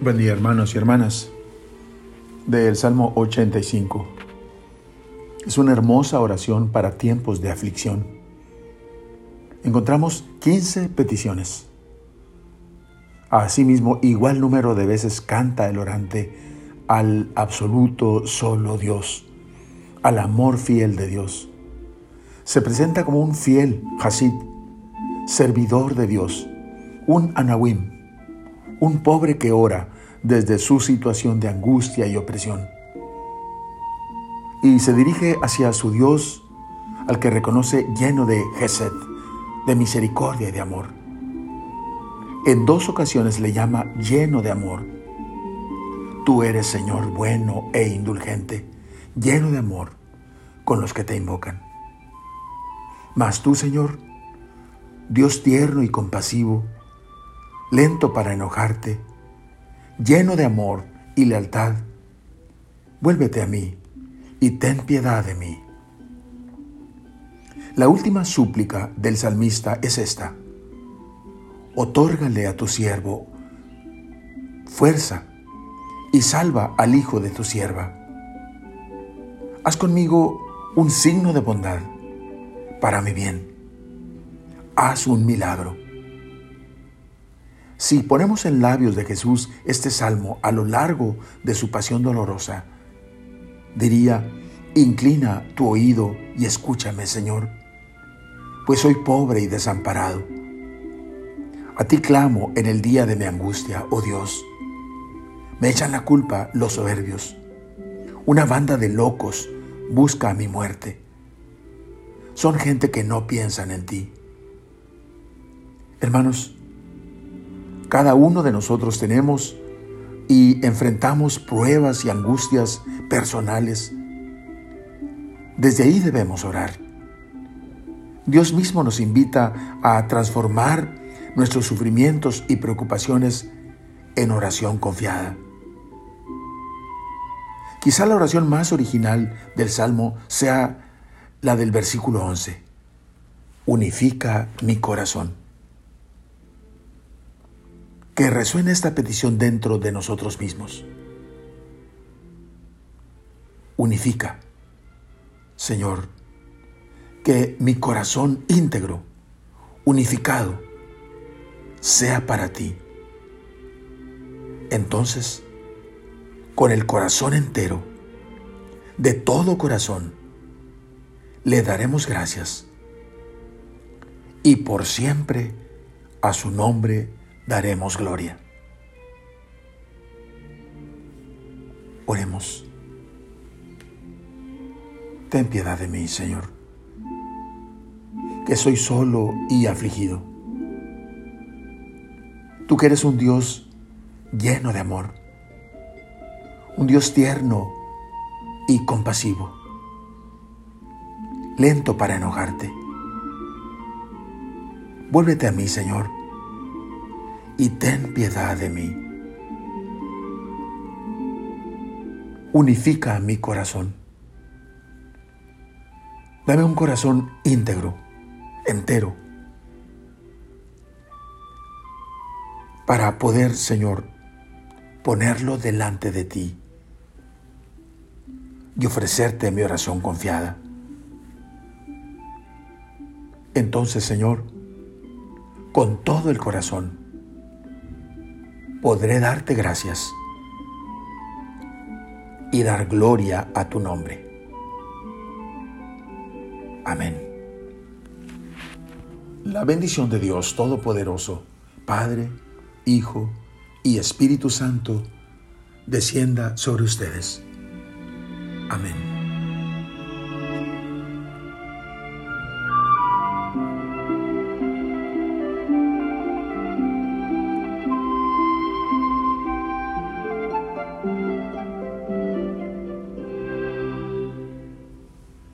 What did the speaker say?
Buen día hermanos y hermanas del Salmo 85. Es una hermosa oración para tiempos de aflicción. Encontramos 15 peticiones. Asimismo, igual número de veces canta el orante al absoluto solo Dios, al amor fiel de Dios. Se presenta como un fiel Hasid, servidor de Dios, un Anawim, un pobre que ora desde su situación de angustia y opresión. Y se dirige hacia su Dios, al que reconoce lleno de Gesed, de misericordia y de amor. En dos ocasiones le llama lleno de amor. Tú eres Señor bueno e indulgente, lleno de amor con los que te invocan. Mas tú, Señor, Dios tierno y compasivo, lento para enojarte, lleno de amor y lealtad, vuélvete a mí y ten piedad de mí. La última súplica del salmista es esta. Otórgale a tu siervo fuerza y salva al hijo de tu sierva. Haz conmigo un signo de bondad para mi bien. Haz un milagro si ponemos en labios de Jesús este salmo a lo largo de su pasión dolorosa, diría, inclina tu oído y escúchame, Señor, pues soy pobre y desamparado. A ti clamo en el día de mi angustia, oh Dios. Me echan la culpa los soberbios. Una banda de locos busca mi muerte. Son gente que no piensan en ti. Hermanos, cada uno de nosotros tenemos y enfrentamos pruebas y angustias personales. Desde ahí debemos orar. Dios mismo nos invita a transformar nuestros sufrimientos y preocupaciones en oración confiada. Quizá la oración más original del Salmo sea la del versículo 11. Unifica mi corazón que resuene esta petición dentro de nosotros mismos. Unifica, Señor, que mi corazón íntegro, unificado, sea para ti. Entonces, con el corazón entero, de todo corazón, le daremos gracias y por siempre a su nombre daremos gloria. Oremos. Ten piedad de mí, Señor, que soy solo y afligido. Tú que eres un Dios lleno de amor, un Dios tierno y compasivo, lento para enojarte. Vuélvete a mí, Señor y ten piedad de mí. Unifica mi corazón. Dame un corazón íntegro, entero, para poder, Señor, ponerlo delante de ti y ofrecerte mi oración confiada. Entonces, Señor, con todo el corazón, podré darte gracias y dar gloria a tu nombre. Amén. La bendición de Dios Todopoderoso, Padre, Hijo y Espíritu Santo, descienda sobre ustedes. Amén.